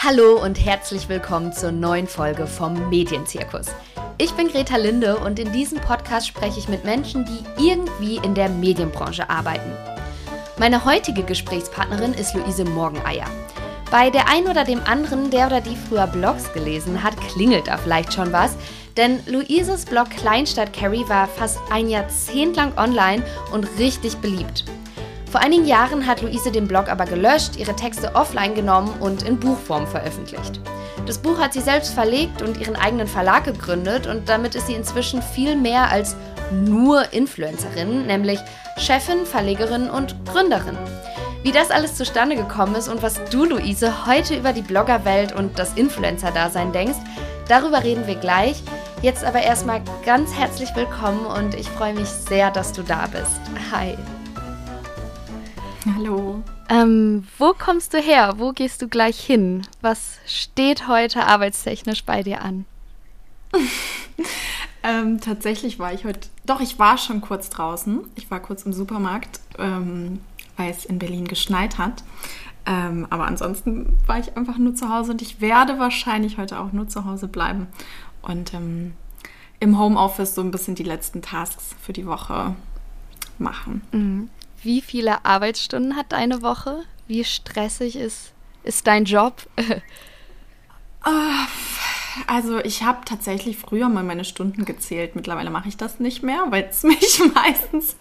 Hallo und herzlich willkommen zur neuen Folge vom Medienzirkus. Ich bin Greta Linde und in diesem Podcast spreche ich mit Menschen, die irgendwie in der Medienbranche arbeiten. Meine heutige Gesprächspartnerin ist Luise Morgeneier. Bei der einen oder dem anderen, der oder die früher Blogs gelesen hat, klingelt da vielleicht schon was, denn Luises Blog Kleinstadt Carrie war fast ein Jahrzehnt lang online und richtig beliebt. Vor einigen Jahren hat Luise den Blog aber gelöscht, ihre Texte offline genommen und in Buchform veröffentlicht. Das Buch hat sie selbst verlegt und ihren eigenen Verlag gegründet und damit ist sie inzwischen viel mehr als nur Influencerin, nämlich Chefin, Verlegerin und Gründerin. Wie das alles zustande gekommen ist und was du, Luise, heute über die Bloggerwelt und das Influencer-Dasein denkst, darüber reden wir gleich. Jetzt aber erstmal ganz herzlich willkommen und ich freue mich sehr, dass du da bist. Hi. Hallo. Ähm, wo kommst du her? Wo gehst du gleich hin? Was steht heute arbeitstechnisch bei dir an? ähm, tatsächlich war ich heute, doch, ich war schon kurz draußen. Ich war kurz im Supermarkt, ähm, weil es in Berlin geschneit hat. Ähm, aber ansonsten war ich einfach nur zu Hause und ich werde wahrscheinlich heute auch nur zu Hause bleiben und ähm, im Homeoffice so ein bisschen die letzten Tasks für die Woche machen. Mhm. Wie viele Arbeitsstunden hat deine Woche? Wie stressig ist, ist dein Job? Ah, also ich habe tatsächlich früher mal meine Stunden gezählt. Mittlerweile mache ich das nicht mehr, weil es mich meistens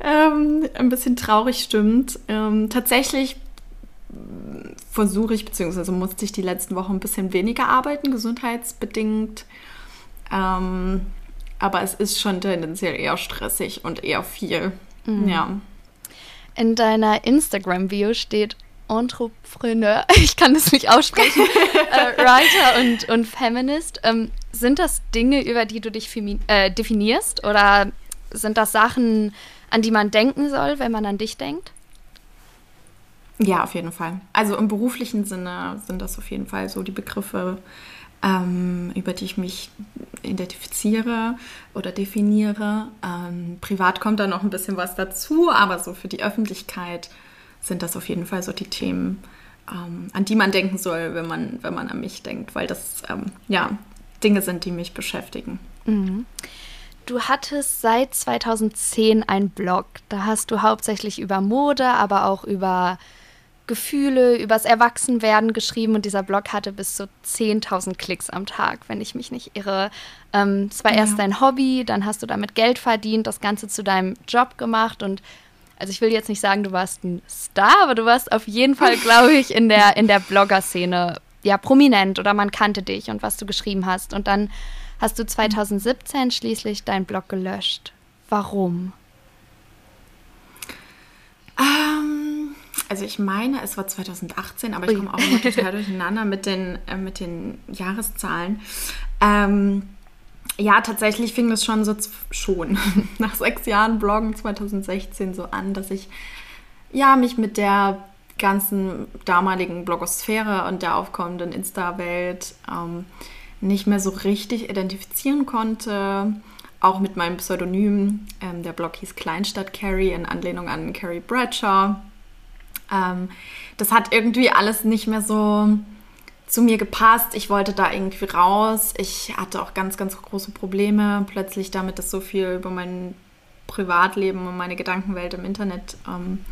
ähm, ein bisschen traurig stimmt. Ähm, tatsächlich versuche ich, beziehungsweise musste ich die letzten Wochen ein bisschen weniger arbeiten, gesundheitsbedingt. Ähm, aber es ist schon tendenziell eher stressig und eher viel. Mhm. Ja. In deiner Instagram-Bio steht Entrepreneur, ich kann das nicht aussprechen, äh, Writer und, und Feminist. Ähm, sind das Dinge, über die du dich äh, definierst oder sind das Sachen, an die man denken soll, wenn man an dich denkt? Ja, auf jeden Fall. Also im beruflichen Sinne sind das auf jeden Fall so die Begriffe, ähm, über die ich mich identifiziere oder definiere. Ähm, privat kommt da noch ein bisschen was dazu, aber so für die Öffentlichkeit sind das auf jeden Fall so die Themen, ähm, an die man denken soll, wenn man, wenn man an mich denkt, weil das ähm, ja Dinge sind, die mich beschäftigen. Mhm. Du hattest seit 2010 einen Blog. Da hast du hauptsächlich über Mode, aber auch über Gefühle, übers Erwachsenwerden geschrieben und dieser Blog hatte bis zu 10.000 Klicks am Tag, wenn ich mich nicht irre. Ähm, es war ja. erst dein Hobby, dann hast du damit Geld verdient, das Ganze zu deinem Job gemacht und also ich will jetzt nicht sagen, du warst ein Star, aber du warst auf jeden Fall, glaube ich, in der, in der Blogger-Szene ja prominent oder man kannte dich und was du geschrieben hast. Und dann hast du 2017 schließlich deinen Blog gelöscht. Warum? Ähm, also ich meine, es war 2018, aber ich komme auch immer total durcheinander mit den, äh, mit den Jahreszahlen. Ähm, ja, tatsächlich fing das schon so schon nach sechs Jahren Bloggen 2016 so an, dass ich ja mich mit der ganzen damaligen Blogosphäre und der aufkommenden Insta-Welt ähm, nicht mehr so richtig identifizieren konnte. Auch mit meinem Pseudonym. Ähm, der Blog hieß Kleinstadt Carrie in Anlehnung an Carrie Bradshaw. Ähm, das hat irgendwie alles nicht mehr so zu mir gepasst. Ich wollte da irgendwie raus. Ich hatte auch ganz, ganz große Probleme plötzlich damit, dass so viel über mein Privatleben und meine Gedankenwelt im Internet ähm,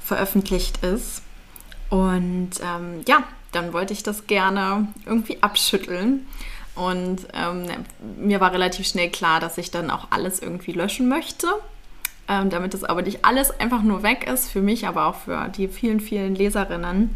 veröffentlicht ist. Und ähm, ja, dann wollte ich das gerne irgendwie abschütteln. Und ähm, mir war relativ schnell klar, dass ich dann auch alles irgendwie löschen möchte. Ähm, damit das aber nicht alles einfach nur weg ist, für mich, aber auch für die vielen, vielen Leserinnen.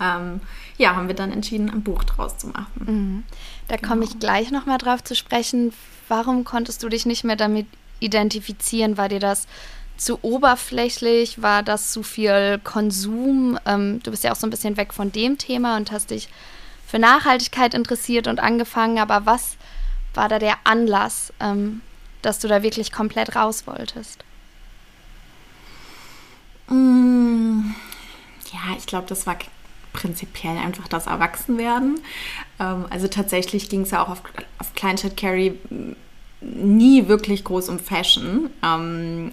Ähm, ja, haben wir dann entschieden, ein Buch draus zu machen. Mhm. Da genau. komme ich gleich nochmal drauf zu sprechen. Warum konntest du dich nicht mehr damit identifizieren? War dir das zu oberflächlich? War das zu viel Konsum? Ähm, du bist ja auch so ein bisschen weg von dem Thema und hast dich für Nachhaltigkeit interessiert und angefangen. Aber was war da der Anlass, ähm, dass du da wirklich komplett raus wolltest? Mm, ja, ich glaube, das war prinzipiell einfach das Erwachsenwerden. Ähm, also tatsächlich ging es ja auch auf, auf Kleinstadt Carrie nie wirklich groß um Fashion. Ähm,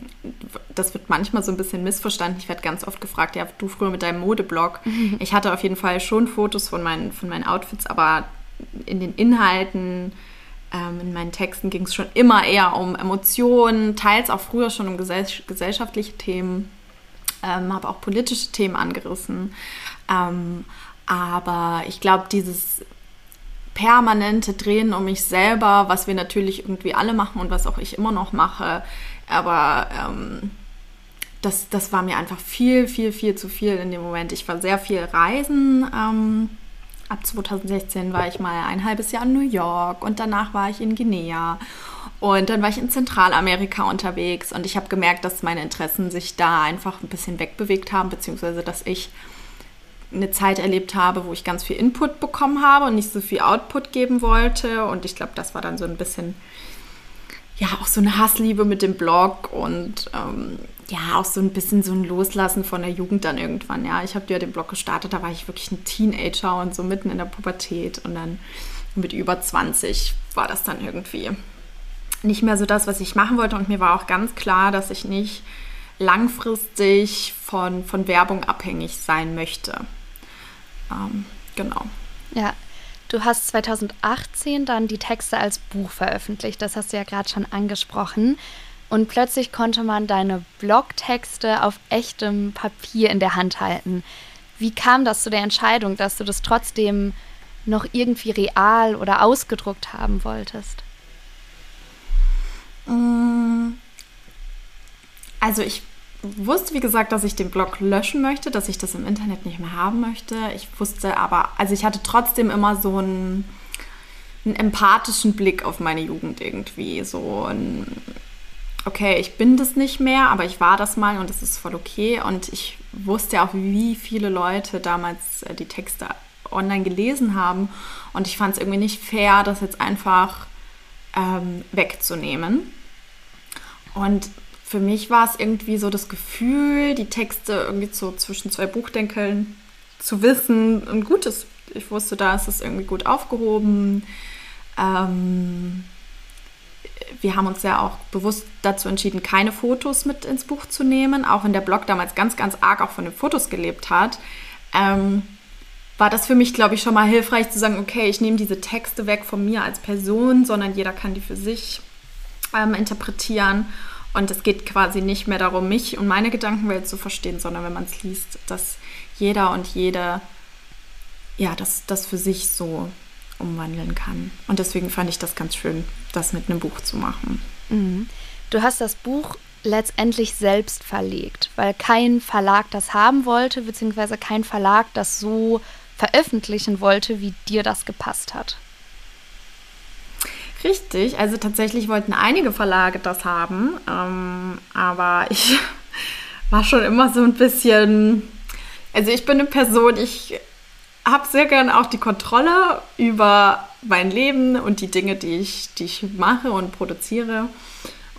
das wird manchmal so ein bisschen missverstanden. Ich werde ganz oft gefragt, ja, du früher mit deinem Modeblog. Ich hatte auf jeden Fall schon Fotos von meinen, von meinen Outfits, aber in den Inhalten, ähm, in meinen Texten ging es schon immer eher um Emotionen, teils auch früher schon um gesell gesellschaftliche Themen, ähm, habe auch politische Themen angerissen. Ähm, aber ich glaube, dieses permanente Drehen um mich selber, was wir natürlich irgendwie alle machen und was auch ich immer noch mache. Aber ähm, das, das war mir einfach viel, viel, viel zu viel in dem Moment. Ich war sehr viel reisen. Ähm, ab 2016 war ich mal ein halbes Jahr in New York und danach war ich in Guinea. Und dann war ich in Zentralamerika unterwegs und ich habe gemerkt, dass meine Interessen sich da einfach ein bisschen wegbewegt haben, beziehungsweise dass ich eine Zeit erlebt habe, wo ich ganz viel Input bekommen habe und nicht so viel Output geben wollte. Und ich glaube, das war dann so ein bisschen, ja, auch so eine Hassliebe mit dem Blog und ähm, ja, auch so ein bisschen so ein Loslassen von der Jugend dann irgendwann. Ja, ich habe ja den Blog gestartet, da war ich wirklich ein Teenager und so mitten in der Pubertät. Und dann mit über 20 war das dann irgendwie nicht mehr so das, was ich machen wollte. Und mir war auch ganz klar, dass ich nicht langfristig von, von Werbung abhängig sein möchte. Ähm, genau. Ja, du hast 2018 dann die Texte als Buch veröffentlicht. Das hast du ja gerade schon angesprochen. Und plötzlich konnte man deine Blogtexte auf echtem Papier in der Hand halten. Wie kam das zu der Entscheidung, dass du das trotzdem noch irgendwie real oder ausgedruckt haben wolltest? Mm. Also ich wusste, wie gesagt, dass ich den Blog löschen möchte, dass ich das im Internet nicht mehr haben möchte. Ich wusste aber, also ich hatte trotzdem immer so einen, einen empathischen Blick auf meine Jugend irgendwie. So ein, okay, ich bin das nicht mehr, aber ich war das mal und das ist voll okay. Und ich wusste auch, wie viele Leute damals äh, die Texte online gelesen haben. Und ich fand es irgendwie nicht fair, das jetzt einfach ähm, wegzunehmen. Und für mich war es irgendwie so das Gefühl, die Texte irgendwie so zwischen zwei Buchdeckeln zu wissen und Gutes. Ich wusste, da ist es irgendwie gut aufgehoben. Ähm, wir haben uns ja auch bewusst dazu entschieden, keine Fotos mit ins Buch zu nehmen, auch wenn der Blog damals ganz, ganz arg auch von den Fotos gelebt hat. Ähm, war das für mich, glaube ich, schon mal hilfreich zu sagen, okay, ich nehme diese Texte weg von mir als Person, sondern jeder kann die für sich ähm, interpretieren. Und es geht quasi nicht mehr darum, mich und meine Gedankenwelt zu verstehen, sondern wenn man es liest, dass jeder und jede ja, das, das für sich so umwandeln kann. Und deswegen fand ich das ganz schön, das mit einem Buch zu machen. Mhm. Du hast das Buch letztendlich selbst verlegt, weil kein Verlag das haben wollte, beziehungsweise kein Verlag das so veröffentlichen wollte, wie dir das gepasst hat. Richtig, also tatsächlich wollten einige Verlage das haben, ähm, aber ich war schon immer so ein bisschen, also ich bin eine Person, ich habe sehr gerne auch die Kontrolle über mein Leben und die Dinge, die ich, die ich mache und produziere.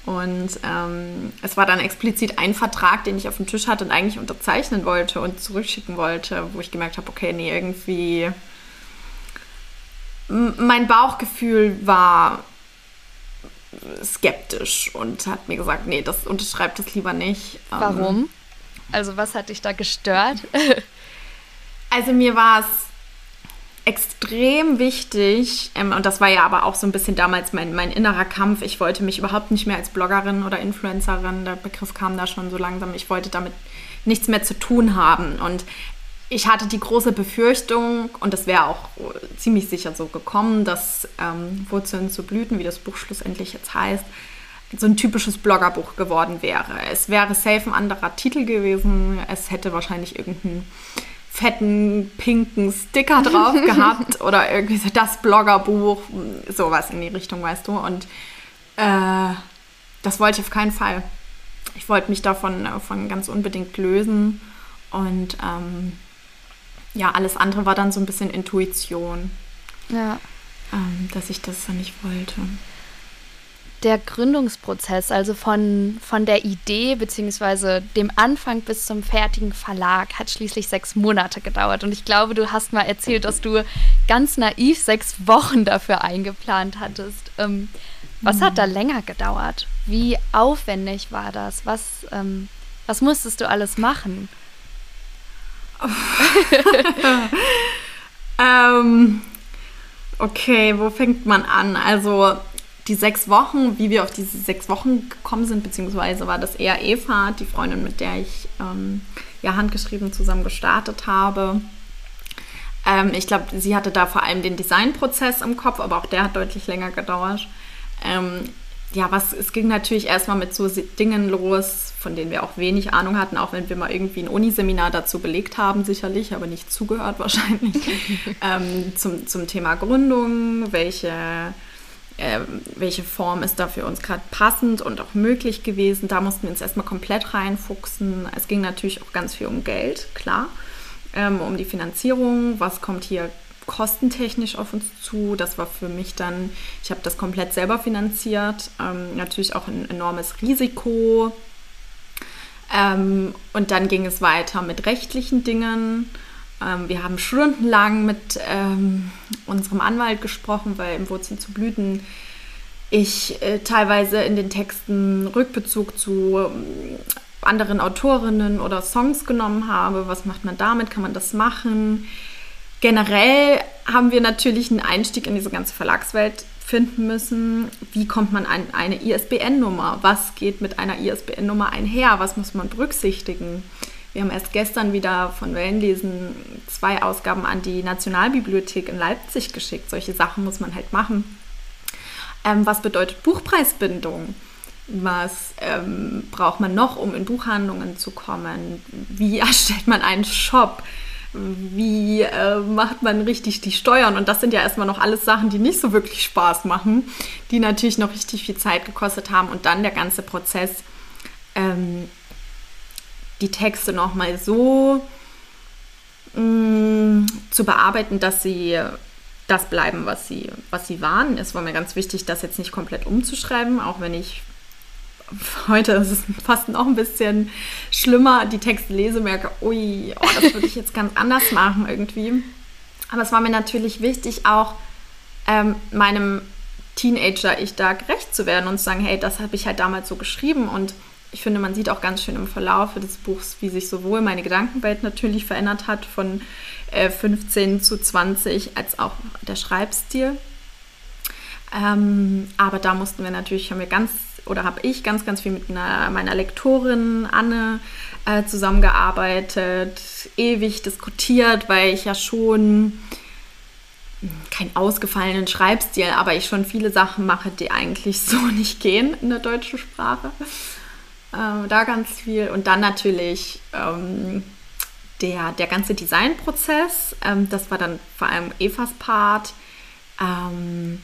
Und ähm, es war dann explizit ein Vertrag, den ich auf dem Tisch hatte und eigentlich unterzeichnen wollte und zurückschicken wollte, wo ich gemerkt habe, okay, nee, irgendwie mein Bauchgefühl war skeptisch und hat mir gesagt, nee, das unterschreibt das lieber nicht. Ähm, Warum? Also was hat dich da gestört? also mir war es extrem wichtig, ähm, und das war ja aber auch so ein bisschen damals mein, mein innerer Kampf. Ich wollte mich überhaupt nicht mehr als Bloggerin oder Influencerin, der Begriff kam da schon so langsam, ich wollte damit nichts mehr zu tun haben. Und ich hatte die große Befürchtung, und das wäre auch ziemlich sicher so gekommen, dass ähm, Wurzeln zu Blüten, wie das Buch schlussendlich jetzt heißt, so ein typisches Bloggerbuch geworden wäre. Es wäre safe ein anderer Titel gewesen. Es hätte wahrscheinlich irgendeinen fetten, pinken Sticker drauf gehabt oder irgendwie so das Bloggerbuch, sowas in die Richtung, weißt du. Und äh, das wollte ich auf keinen Fall. Ich wollte mich davon äh, von ganz unbedingt lösen und ähm, ja, alles andere war dann so ein bisschen Intuition. Ja. Ähm, dass ich das dann nicht wollte. Der Gründungsprozess, also von, von der Idee bzw. dem Anfang bis zum fertigen Verlag, hat schließlich sechs Monate gedauert. Und ich glaube, du hast mal erzählt, dass du ganz naiv sechs Wochen dafür eingeplant hattest. Ähm, Was hat da länger gedauert? Wie aufwendig war das? Was, ähm, was musstest du alles machen? ähm, okay, wo fängt man an? Also die sechs Wochen, wie wir auf diese sechs Wochen gekommen sind, beziehungsweise war das eher Eva, die Freundin, mit der ich ähm, ja handgeschrieben zusammen gestartet habe. Ähm, ich glaube, sie hatte da vor allem den Designprozess im Kopf, aber auch der hat deutlich länger gedauert. Ähm, ja, was, es ging natürlich erstmal mit so Dingen los, von denen wir auch wenig Ahnung hatten, auch wenn wir mal irgendwie ein Uniseminar dazu belegt haben, sicherlich, aber nicht zugehört wahrscheinlich, ähm, zum, zum Thema Gründung, welche, äh, welche Form ist da für uns gerade passend und auch möglich gewesen. Da mussten wir uns erstmal komplett reinfuchsen. Es ging natürlich auch ganz viel um Geld, klar, ähm, um die Finanzierung, was kommt hier kostentechnisch auf uns zu. Das war für mich dann, ich habe das komplett selber finanziert, ähm, natürlich auch ein enormes Risiko. Ähm, und dann ging es weiter mit rechtlichen Dingen. Ähm, wir haben stundenlang mit ähm, unserem Anwalt gesprochen, weil im Wurzeln zu Blüten ich äh, teilweise in den Texten Rückbezug zu ähm, anderen Autorinnen oder Songs genommen habe. Was macht man damit? Kann man das machen? Generell haben wir natürlich einen Einstieg in diese ganze Verlagswelt finden müssen. Wie kommt man an eine ISBN-Nummer? Was geht mit einer ISBN-Nummer einher? Was muss man berücksichtigen? Wir haben erst gestern wieder von Wellenlesen zwei Ausgaben an die Nationalbibliothek in Leipzig geschickt. Solche Sachen muss man halt machen. Ähm, was bedeutet Buchpreisbindung? Was ähm, braucht man noch, um in Buchhandlungen zu kommen? Wie erstellt man einen Shop? Wie äh, macht man richtig die Steuern? Und das sind ja erstmal noch alles Sachen, die nicht so wirklich Spaß machen, die natürlich noch richtig viel Zeit gekostet haben. Und dann der ganze Prozess, ähm, die Texte nochmal so mh, mm, zu bearbeiten, dass sie das bleiben, was sie, was sie waren. Es war mir ganz wichtig, das jetzt nicht komplett umzuschreiben, auch wenn ich heute ist es fast noch ein bisschen schlimmer, die Texte lese, merke, ui, oh, das würde ich jetzt ganz anders machen irgendwie. Aber es war mir natürlich wichtig, auch ähm, meinem Teenager-Ich da gerecht zu werden und zu sagen, hey, das habe ich halt damals so geschrieben und ich finde, man sieht auch ganz schön im Verlauf des Buchs, wie sich sowohl meine Gedankenwelt natürlich verändert hat von äh, 15 zu 20, als auch der Schreibstil. Ähm, aber da mussten wir natürlich, haben wir ganz oder habe ich ganz, ganz viel mit einer, meiner Lektorin Anne äh, zusammengearbeitet, ewig diskutiert, weil ich ja schon keinen ausgefallenen Schreibstil, aber ich schon viele Sachen mache, die eigentlich so nicht gehen in der deutschen Sprache. Ähm, da ganz viel. Und dann natürlich ähm, der, der ganze Designprozess. Ähm, das war dann vor allem Evas Part. Ähm,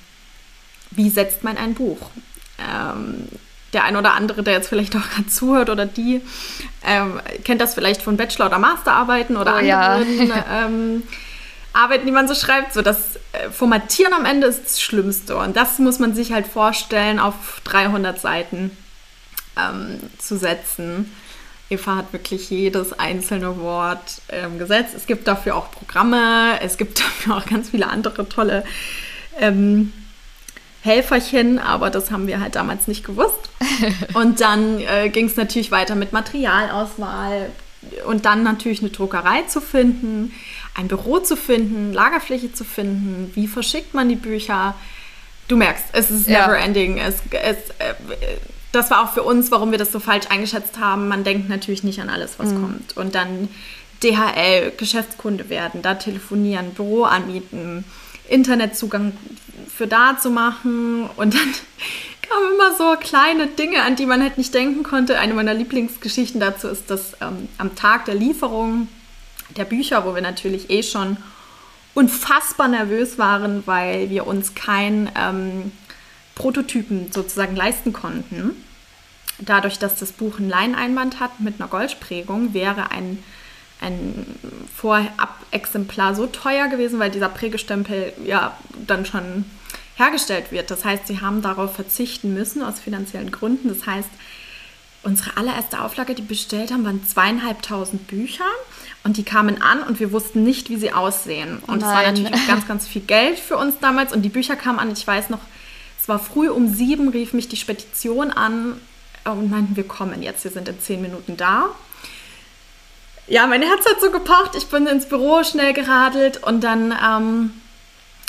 wie setzt man ein Buch? Ähm, der ein oder andere, der jetzt vielleicht auch gerade zuhört oder die, ähm, kennt das vielleicht von Bachelor- oder Masterarbeiten oder oh, anderen ja. ähm, Arbeiten, die man so schreibt. So das äh, Formatieren am Ende ist das Schlimmste. Und das muss man sich halt vorstellen, auf 300 Seiten ähm, zu setzen. Eva hat wirklich jedes einzelne Wort ähm, gesetzt. Es gibt dafür auch Programme, es gibt dafür auch ganz viele andere tolle ähm, Helferchen, aber das haben wir halt damals nicht gewusst. Und dann äh, ging es natürlich weiter mit Materialauswahl und dann natürlich eine Druckerei zu finden, ein Büro zu finden, Lagerfläche zu finden, wie verschickt man die Bücher. Du merkst, es ist ja. never ending. Es, es, äh, das war auch für uns, warum wir das so falsch eingeschätzt haben. Man denkt natürlich nicht an alles, was mhm. kommt. Und dann DHL, Geschäftskunde werden, da telefonieren, Büro anmieten, Internetzugang für da zu machen. Und dann kamen immer so kleine Dinge, an die man halt nicht denken konnte. Eine meiner Lieblingsgeschichten dazu ist, dass ähm, am Tag der Lieferung der Bücher, wo wir natürlich eh schon unfassbar nervös waren, weil wir uns kein ähm, Prototypen sozusagen leisten konnten. Dadurch, dass das Buch ein Leineinband hat mit einer Goldprägung, wäre ein ein Vorab-Exemplar so teuer gewesen, weil dieser Prägestempel ja dann schon hergestellt wird. Das heißt, sie haben darauf verzichten müssen aus finanziellen Gründen. Das heißt, unsere allererste Auflage, die bestellt haben, waren zweieinhalbtausend Bücher und die kamen an und wir wussten nicht, wie sie aussehen. Und es war natürlich ganz, ganz viel Geld für uns damals und die Bücher kamen an. Ich weiß noch, Es war früh um sieben, rief mich die Spedition an und meinten, wir kommen jetzt, wir sind in zehn Minuten da. Ja, mein Herz hat so gepocht, ich bin ins Büro schnell geradelt und dann ähm,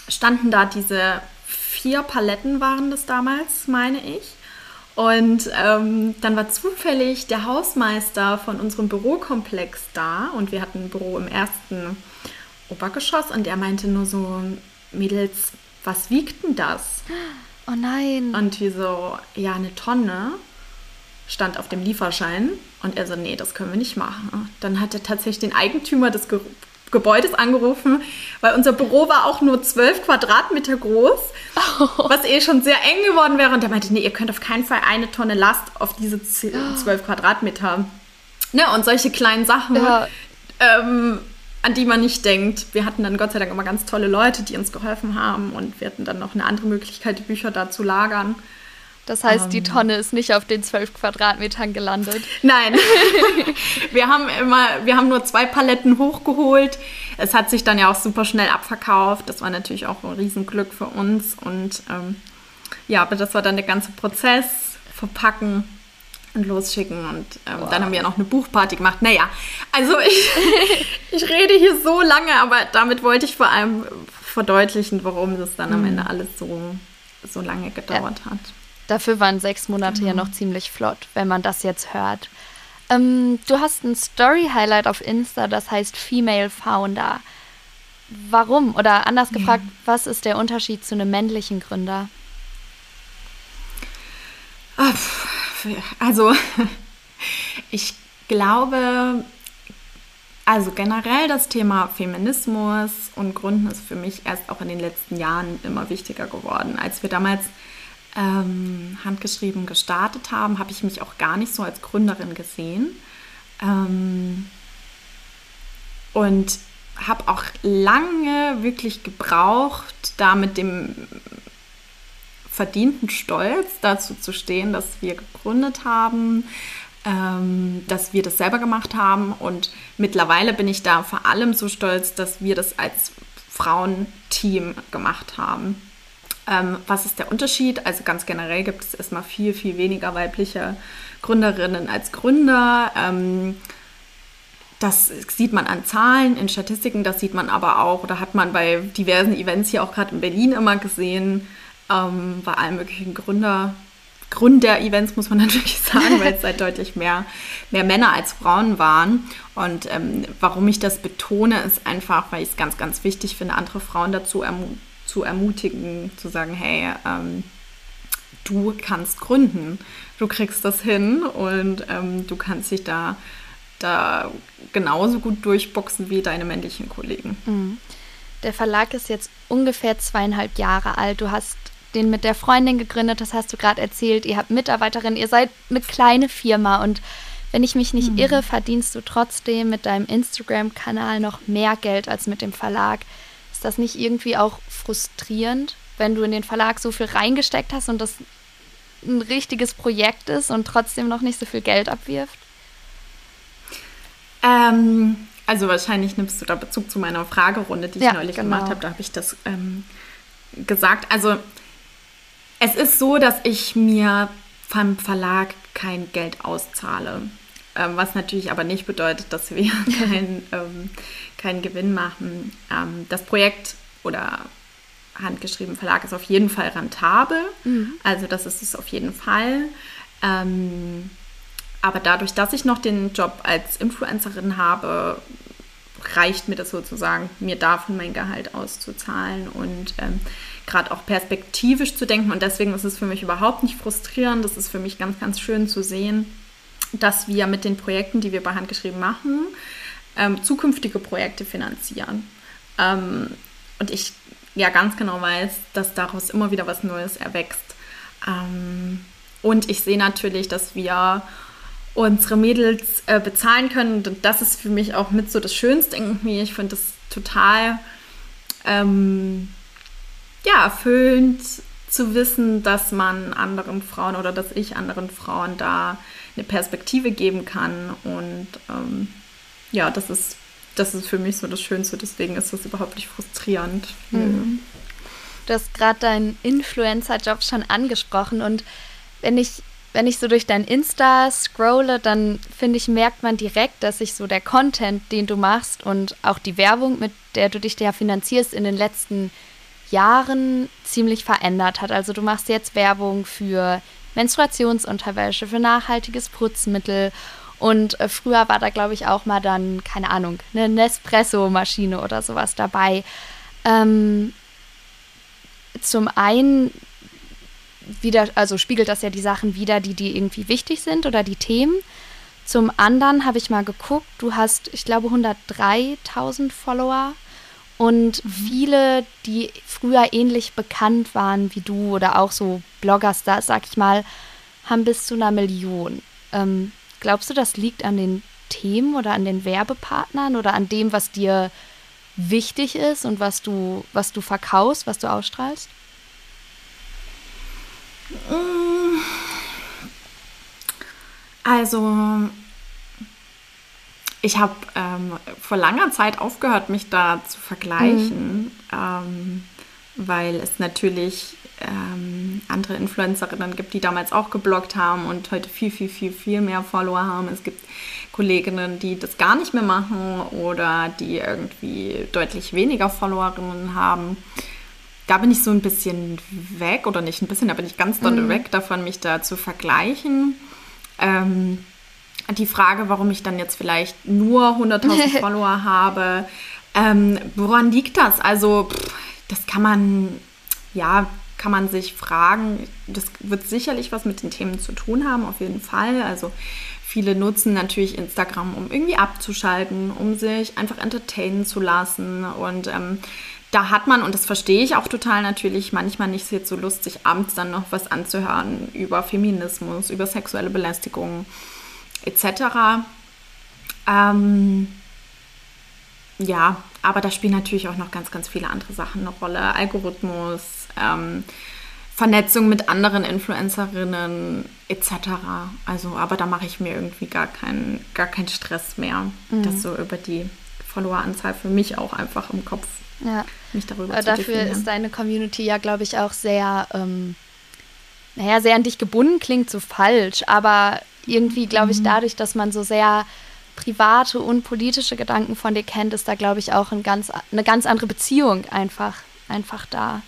standen da diese vier Paletten waren das damals, meine ich. Und ähm, dann war zufällig der Hausmeister von unserem Bürokomplex da und wir hatten ein Büro im ersten Obergeschoss und er meinte nur so, Mädels, was wiegt denn das? Oh nein. Und wie so, ja, eine Tonne stand auf dem Lieferschein und er so, nee, das können wir nicht machen. Dann hat er tatsächlich den Eigentümer des Ge Gebäudes angerufen, weil unser Büro war auch nur 12 Quadratmeter groß, oh. was eh schon sehr eng geworden wäre. Und der meinte, nee, ihr könnt auf keinen Fall eine Tonne Last auf diese 12 Quadratmeter. Ne, und solche kleinen Sachen, ja. ähm, an die man nicht denkt. Wir hatten dann Gott sei Dank immer ganz tolle Leute, die uns geholfen haben und wir hatten dann noch eine andere Möglichkeit, die Bücher da zu lagern. Das heißt, um, die ähm. Tonne ist nicht auf den 12 Quadratmetern gelandet. Nein. wir haben immer, wir haben nur zwei Paletten hochgeholt. Es hat sich dann ja auch super schnell abverkauft. Das war natürlich auch ein Riesenglück für uns. Und ähm, ja, aber das war dann der ganze Prozess. Verpacken und losschicken. Und ähm, wow. dann haben wir noch eine Buchparty gemacht. Naja, also ich, ich rede hier so lange, aber damit wollte ich vor allem verdeutlichen, warum das dann am mhm. Ende alles so, so lange gedauert ja. hat. Dafür waren sechs Monate genau. ja noch ziemlich flott, wenn man das jetzt hört. Ähm, du hast ein Story-Highlight auf Insta, das heißt Female Founder. Warum? Oder anders gefragt, ja. was ist der Unterschied zu einem männlichen Gründer? Also, ich glaube, also generell das Thema Feminismus und Gründen ist für mich erst auch in den letzten Jahren immer wichtiger geworden. Als wir damals ähm, handgeschrieben gestartet haben, habe ich mich auch gar nicht so als Gründerin gesehen. Ähm, und habe auch lange wirklich gebraucht, da mit dem verdienten Stolz dazu zu stehen, dass wir gegründet haben, ähm, dass wir das selber gemacht haben. Und mittlerweile bin ich da vor allem so stolz, dass wir das als Frauenteam gemacht haben. Ähm, was ist der Unterschied? Also ganz generell gibt es erstmal viel, viel weniger weibliche Gründerinnen als Gründer. Ähm, das sieht man an Zahlen, in Statistiken, das sieht man aber auch, oder hat man bei diversen Events hier auch gerade in Berlin immer gesehen, ähm, bei allen möglichen Gründer, Gründer-Events muss man natürlich sagen, weil es halt deutlich mehr, mehr Männer als Frauen waren. Und ähm, warum ich das betone, ist einfach, weil ich es ganz, ganz wichtig finde, andere Frauen dazu ermutigen, zu ermutigen, zu sagen, hey, ähm, du kannst gründen, du kriegst das hin und ähm, du kannst dich da, da genauso gut durchboxen wie deine männlichen Kollegen. Mhm. Der Verlag ist jetzt ungefähr zweieinhalb Jahre alt. Du hast den mit der Freundin gegründet, das hast du gerade erzählt. Ihr habt Mitarbeiterinnen, ihr seid eine kleine Firma und wenn ich mich nicht mhm. irre, verdienst du trotzdem mit deinem Instagram-Kanal noch mehr Geld als mit dem Verlag. Ist das nicht irgendwie auch frustrierend, wenn du in den Verlag so viel reingesteckt hast und das ein richtiges Projekt ist und trotzdem noch nicht so viel Geld abwirft? Ähm, also wahrscheinlich nimmst du da Bezug zu meiner Fragerunde, die ich ja, neulich genau. gemacht habe. Da habe ich das ähm, gesagt. Also es ist so, dass ich mir vom Verlag kein Geld auszahle. Ähm, was natürlich aber nicht bedeutet, dass wir keinen ähm, kein Gewinn machen. Ähm, das Projekt oder handgeschrieben Verlag ist auf jeden Fall rentabel. Mhm. Also das ist es auf jeden Fall. Ähm, aber dadurch, dass ich noch den Job als Influencerin habe, reicht mir das sozusagen, mir davon mein Gehalt auszuzahlen und ähm, gerade auch perspektivisch zu denken. Und deswegen ist es für mich überhaupt nicht frustrierend. Das ist für mich ganz, ganz schön zu sehen, dass wir mit den Projekten, die wir bei Handgeschrieben machen, ähm, zukünftige Projekte finanzieren. Ähm, und ich ja ganz genau weiß, dass daraus immer wieder was Neues erwächst. Ähm, und ich sehe natürlich, dass wir unsere Mädels äh, bezahlen können. Und das ist für mich auch mit so das Schönste irgendwie. Ich finde das total ähm, ja, erfüllend zu wissen, dass man anderen Frauen oder dass ich anderen Frauen da eine Perspektive geben kann. Und ähm, ja, das ist, das ist für mich so das Schönste. Deswegen ist das überhaupt nicht frustrierend. Mhm. Du hast gerade deinen Influencer-Job schon angesprochen und wenn ich, wenn ich so durch dein Insta scrolle, dann finde ich, merkt man direkt, dass sich so der Content, den du machst und auch die Werbung, mit der du dich ja finanzierst, in den letzten Jahren ziemlich verändert hat. Also du machst jetzt Werbung für Menstruationsunterwäsche, für nachhaltiges Putzmittel und äh, früher war da, glaube ich, auch mal dann, keine Ahnung, eine Nespresso-Maschine oder sowas dabei. Ähm, zum einen wieder, also spiegelt das ja die Sachen wieder, die dir irgendwie wichtig sind oder die Themen. Zum anderen habe ich mal geguckt, du hast, ich glaube, 103.000 Follower und mhm. viele, die früher ähnlich bekannt waren wie du oder auch so Bloggerstars, sag ich mal, haben bis zu einer Million. Ähm, glaubst du, das liegt an den Themen oder an den Werbepartnern oder an dem, was dir wichtig ist und was du, was du verkaufst, was du ausstrahlst? Also, ich habe ähm, vor langer Zeit aufgehört, mich da zu vergleichen, mhm. ähm, weil es natürlich ähm, andere Influencerinnen gibt, die damals auch gebloggt haben und heute viel, viel, viel, viel mehr Follower haben. Es gibt Kolleginnen, die das gar nicht mehr machen oder die irgendwie deutlich weniger Followerinnen haben. Da bin ich so ein bisschen weg, oder nicht ein bisschen, da bin ich ganz doll mhm. weg davon, mich da zu vergleichen. Ähm, die Frage, warum ich dann jetzt vielleicht nur 100.000 Follower habe, ähm, woran liegt das? Also, pff, das kann man, ja, kann man sich fragen. Das wird sicherlich was mit den Themen zu tun haben, auf jeden Fall. Also, viele nutzen natürlich Instagram, um irgendwie abzuschalten, um sich einfach entertainen zu lassen und ähm, da hat man, und das verstehe ich auch total natürlich, manchmal nicht jetzt so Lust, sich abends dann noch was anzuhören über Feminismus, über sexuelle Belästigung etc. Ähm, ja, aber da spielen natürlich auch noch ganz, ganz viele andere Sachen eine Rolle. Algorithmus, ähm, Vernetzung mit anderen Influencerinnen etc. Also, aber da mache ich mir irgendwie gar keinen, gar keinen Stress mehr, mhm. das so über die Followeranzahl für mich auch einfach im Kopf ja. mich darüber aber zu Dafür definieren. ist deine Community ja, glaube ich, auch sehr, ähm, naja, sehr an dich gebunden, klingt so falsch, aber irgendwie, glaube ich, mhm. dadurch, dass man so sehr private und politische Gedanken von dir kennt, ist da, glaube ich, auch ein ganz, eine ganz andere Beziehung einfach, einfach da.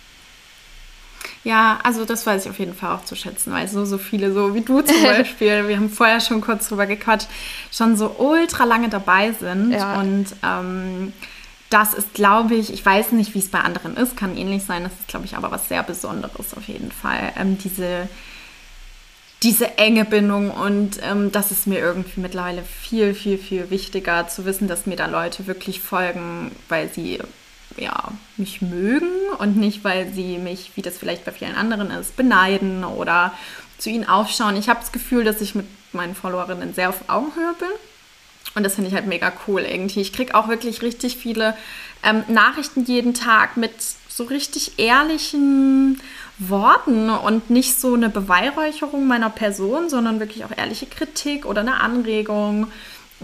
Ja, also das weiß ich auf jeden Fall auch zu schätzen, weil so, so viele, so wie du zum Beispiel, wir haben vorher schon kurz drüber gequatscht, schon so ultra lange dabei sind. Ja. Und ähm, das ist, glaube ich, ich weiß nicht, wie es bei anderen ist, kann ähnlich sein, das ist, glaube ich, aber was sehr Besonderes auf jeden Fall. Ähm, diese, diese enge Bindung und ähm, das ist mir irgendwie mittlerweile viel, viel, viel wichtiger zu wissen, dass mir da Leute wirklich folgen, weil sie ja, mich mögen und nicht, weil sie mich, wie das vielleicht bei vielen anderen ist, beneiden oder zu ihnen aufschauen. Ich habe das Gefühl, dass ich mit meinen Followerinnen sehr auf Augenhöhe bin. Und das finde ich halt mega cool irgendwie. Ich kriege auch wirklich richtig viele ähm, Nachrichten jeden Tag mit so richtig ehrlichen Worten und nicht so eine Beweihräucherung meiner Person, sondern wirklich auch ehrliche Kritik oder eine Anregung,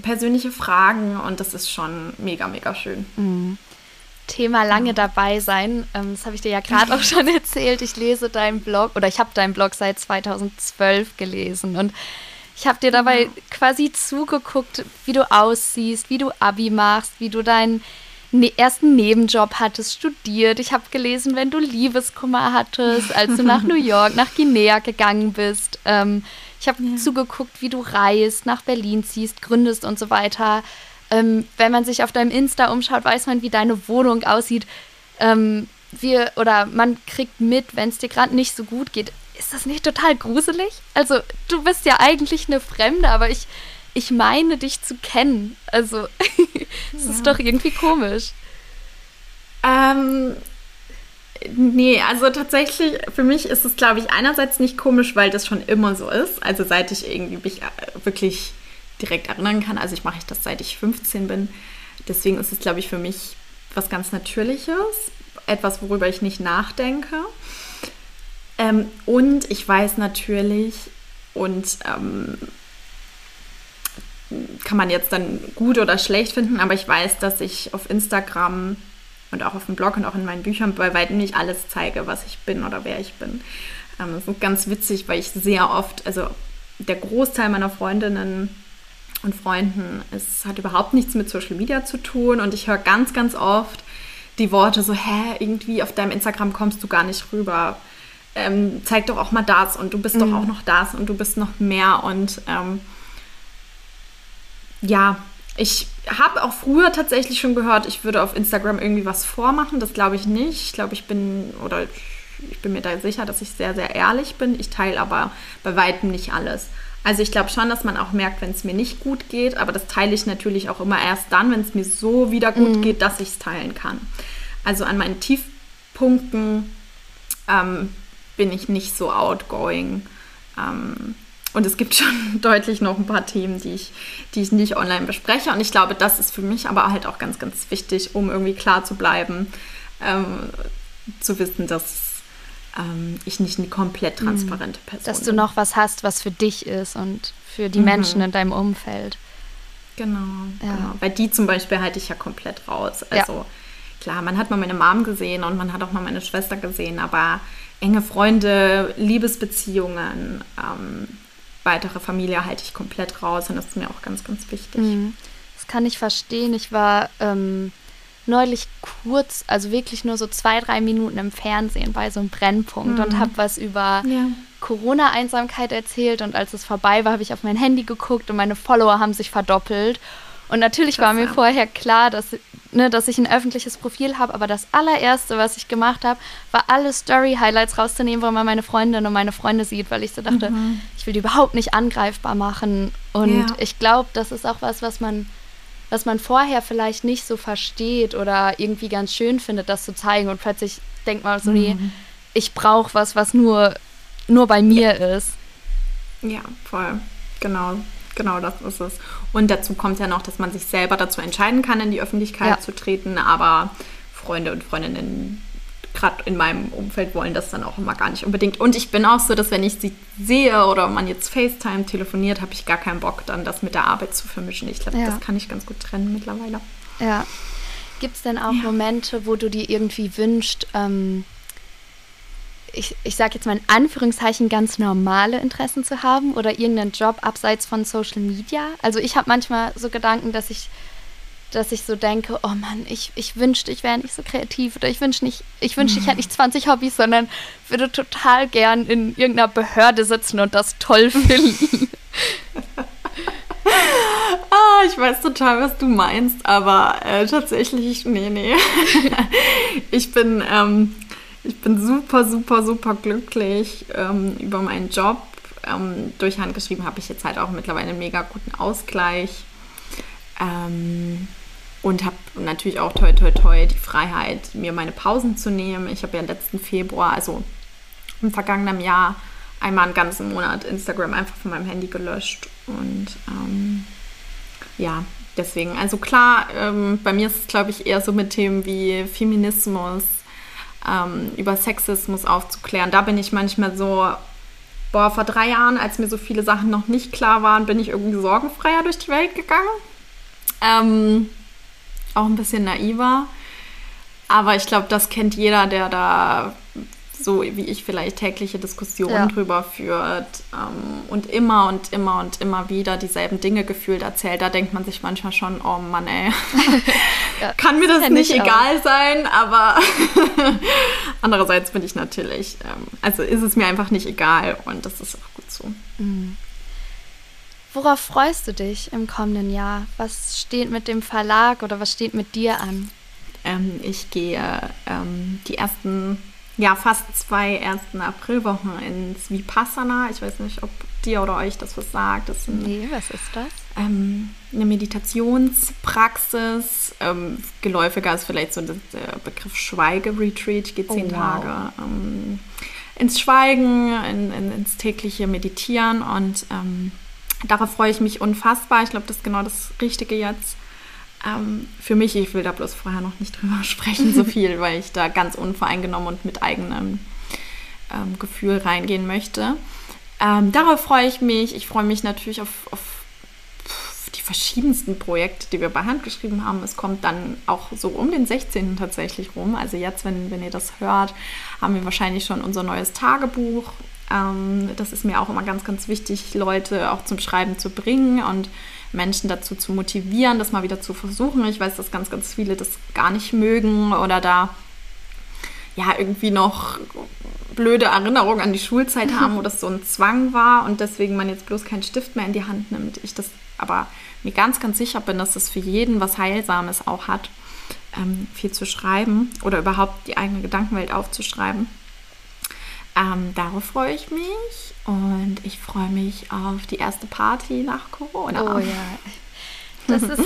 persönliche Fragen und das ist schon mega, mega schön. Mhm. Thema lange dabei sein. Ähm, das habe ich dir ja gerade auch schon erzählt. Ich lese deinen Blog oder ich habe deinen Blog seit 2012 gelesen und ich habe dir dabei quasi zugeguckt, wie du aussiehst, wie du Abi machst, wie du deinen ne ersten Nebenjob hattest, studiert. Ich habe gelesen, wenn du Liebeskummer hattest, als du nach New York, nach Guinea gegangen bist. Ähm, ich habe ja. zugeguckt, wie du reist, nach Berlin ziehst, gründest und so weiter. Ähm, wenn man sich auf deinem Insta umschaut, weiß man, wie deine Wohnung aussieht. Ähm, wir, oder man kriegt mit, wenn es dir gerade nicht so gut geht ist das nicht total gruselig? Also, du bist ja eigentlich eine Fremde, aber ich, ich meine dich zu kennen. Also, es ja. ist doch irgendwie komisch. Ähm, nee, also tatsächlich, für mich ist es, glaube ich, einerseits nicht komisch, weil das schon immer so ist. Also, seit ich irgendwie mich äh, wirklich direkt erinnern kann. Also, ich mache das seit ich 15 bin. Deswegen ist es, glaube ich, für mich was ganz Natürliches. Etwas, worüber ich nicht nachdenke. Ähm, und ich weiß natürlich, und ähm, kann man jetzt dann gut oder schlecht finden, aber ich weiß, dass ich auf Instagram und auch auf dem Blog und auch in meinen Büchern bei weitem nicht alles zeige, was ich bin oder wer ich bin. Ähm, das ist ganz witzig, weil ich sehr oft, also der Großteil meiner Freundinnen und Freunden, es hat überhaupt nichts mit Social Media zu tun und ich höre ganz, ganz oft die Worte so, hä, irgendwie auf deinem Instagram kommst du gar nicht rüber. Ähm, zeig doch auch mal das und du bist mhm. doch auch noch das und du bist noch mehr und ähm, ja, ich habe auch früher tatsächlich schon gehört, ich würde auf Instagram irgendwie was vormachen. Das glaube ich nicht. Ich glaube, ich bin oder ich bin mir da sicher, dass ich sehr, sehr ehrlich bin. Ich teile aber bei weitem nicht alles. Also ich glaube schon, dass man auch merkt, wenn es mir nicht gut geht, aber das teile ich natürlich auch immer erst dann, wenn es mir so wieder gut mhm. geht, dass ich es teilen kann. Also an meinen Tiefpunkten ähm, bin ich nicht so outgoing. Ähm, und es gibt schon deutlich noch ein paar Themen, die ich, die ich nicht online bespreche. Und ich glaube, das ist für mich aber halt auch ganz, ganz wichtig, um irgendwie klar zu bleiben, ähm, zu wissen, dass ähm, ich nicht eine komplett mhm. transparente Person Dass du noch was hast, was für dich ist und für die mhm. Menschen in deinem Umfeld. Genau, ja. genau. Weil die zum Beispiel halte ich ja komplett raus. Also ja. klar, man hat mal meine Mom gesehen und man hat auch mal meine Schwester gesehen, aber enge Freunde, Liebesbeziehungen, ähm, weitere Familie halte ich komplett raus und das ist mir auch ganz, ganz wichtig. Mhm. Das kann ich verstehen. Ich war ähm, neulich kurz, also wirklich nur so zwei, drei Minuten im Fernsehen bei so einem Brennpunkt mhm. und habe was über ja. Corona-Einsamkeit erzählt. Und als es vorbei war, habe ich auf mein Handy geguckt und meine Follower haben sich verdoppelt. Und natürlich war mir vorher klar, dass, ne, dass ich ein öffentliches Profil habe, aber das allererste, was ich gemacht habe, war alle Story-Highlights rauszunehmen, wo man meine Freundin und meine Freunde sieht, weil ich so dachte, mhm. ich will die überhaupt nicht angreifbar machen. Und ja. ich glaube, das ist auch was, was man was man vorher vielleicht nicht so versteht oder irgendwie ganz schön findet, das zu zeigen und plötzlich denkt man so, mhm. nee, ich brauche was, was nur, nur bei mir ja. ist. Ja, voll. Genau, genau das ist es. Und dazu kommt ja noch, dass man sich selber dazu entscheiden kann, in die Öffentlichkeit ja. zu treten, aber Freunde und Freundinnen gerade in meinem Umfeld wollen das dann auch immer gar nicht unbedingt. Und ich bin auch so, dass wenn ich sie sehe oder man jetzt FaceTime telefoniert, habe ich gar keinen Bock, dann das mit der Arbeit zu vermischen. Ich glaube, ja. das kann ich ganz gut trennen mittlerweile. Ja. Gibt es denn auch ja. Momente, wo du dir irgendwie wünschst, ähm, ich, ich sage jetzt mal in Anführungszeichen, ganz normale Interessen zu haben oder irgendeinen Job abseits von Social Media? Also ich habe manchmal so Gedanken, dass ich dass ich so denke, oh Mann, ich, ich wünschte, ich wäre nicht so kreativ oder ich wünschte nicht, ich wünschte, ich hätte nicht 20 Hobbys, sondern würde total gern in irgendeiner Behörde sitzen und das toll finden. ah, ich weiß total, was du meinst, aber äh, tatsächlich, nee, nee. ich bin, ähm, ich bin super, super, super glücklich ähm, über meinen Job. Ähm, durch Hand geschrieben habe ich jetzt halt auch mittlerweile einen mega guten Ausgleich. Ähm, und habe natürlich auch toi toi toi die Freiheit, mir meine Pausen zu nehmen. Ich habe ja letzten Februar, also im vergangenen Jahr, einmal einen ganzen Monat Instagram einfach von meinem Handy gelöscht. Und ähm, ja, deswegen, also klar, ähm, bei mir ist es, glaube ich, eher so mit Themen wie Feminismus, ähm, über Sexismus aufzuklären. Da bin ich manchmal so, boah, vor drei Jahren, als mir so viele Sachen noch nicht klar waren, bin ich irgendwie sorgenfreier durch die Welt gegangen. Ähm, auch ein bisschen naiver. Aber ich glaube, das kennt jeder, der da so wie ich vielleicht tägliche Diskussionen ja. drüber führt ähm, und immer und immer und immer wieder dieselben Dinge gefühlt erzählt. Da denkt man sich manchmal schon, oh Mann, ey, ja, kann mir das nicht egal auch. sein, aber andererseits bin ich natürlich, ähm, also ist es mir einfach nicht egal und das ist auch gut so. Mhm. Worauf freust du dich im kommenden Jahr? Was steht mit dem Verlag oder was steht mit dir an? Ähm, ich gehe ähm, die ersten, ja, fast zwei ersten Aprilwochen ins Vipassana. Ich weiß nicht, ob dir oder euch das was sagt. Das ein, nee, was ist das? Ähm, eine Meditationspraxis. Ähm, geläufiger ist vielleicht so der Begriff Schweigeretreat. Gehe zehn oh, wow. Tage ähm, ins Schweigen, in, in, ins tägliche Meditieren und ähm, darauf freue ich mich unfassbar. Ich glaube, das ist genau das Richtige jetzt. Ähm, für mich, ich will da bloß vorher noch nicht drüber sprechen, so viel, weil ich da ganz unvoreingenommen und mit eigenem ähm, Gefühl reingehen möchte. Ähm, darauf freue ich mich. Ich freue mich natürlich auf, auf die verschiedensten Projekte, die wir bei Hand geschrieben haben. Es kommt dann auch so um den 16. tatsächlich rum. Also jetzt, wenn, wenn ihr das hört, haben wir wahrscheinlich schon unser neues Tagebuch. Ähm, das ist mir auch immer ganz, ganz wichtig, Leute auch zum Schreiben zu bringen und Menschen dazu zu motivieren, das mal wieder zu versuchen. Ich weiß, dass ganz, ganz viele das gar nicht mögen oder da ja irgendwie noch blöde Erinnerungen an die Schulzeit haben, wo das so ein Zwang war und deswegen man jetzt bloß keinen Stift mehr in die Hand nimmt. Ich das aber mir ganz, ganz sicher bin, dass das für jeden was Heilsames auch hat, ähm, viel zu schreiben oder überhaupt die eigene Gedankenwelt aufzuschreiben. Ähm, darauf freue ich mich und ich freue mich auf die erste Party nach Corona. Oh ja. Das ist,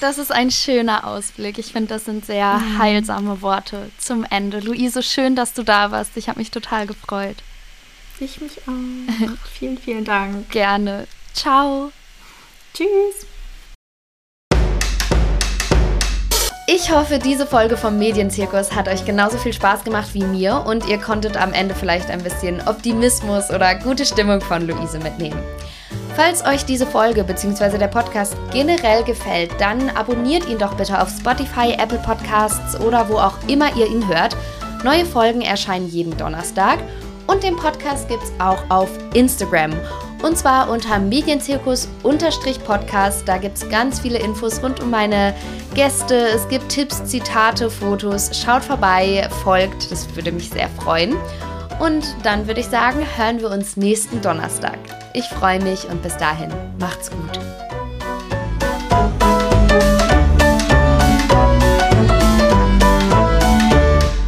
das ist ein schöner Ausblick. Ich finde, das sind sehr mhm. heilsame Worte zum Ende. Luise, schön, dass du da warst. Ich habe mich total gefreut. Ich mich auch. vielen, vielen Dank. Gerne. Ciao. Tschüss. Ich hoffe, diese Folge vom Medienzirkus hat euch genauso viel Spaß gemacht wie mir und ihr konntet am Ende vielleicht ein bisschen Optimismus oder gute Stimmung von Luise mitnehmen. Falls euch diese Folge bzw. der Podcast generell gefällt, dann abonniert ihn doch bitte auf Spotify, Apple Podcasts oder wo auch immer ihr ihn hört. Neue Folgen erscheinen jeden Donnerstag und den Podcast gibt es auch auf Instagram. Und zwar unter Medienzirkus-Podcast. Da gibt es ganz viele Infos rund um meine Gäste. Es gibt Tipps, Zitate, Fotos. Schaut vorbei, folgt. Das würde mich sehr freuen. Und dann würde ich sagen, hören wir uns nächsten Donnerstag. Ich freue mich und bis dahin, macht's gut.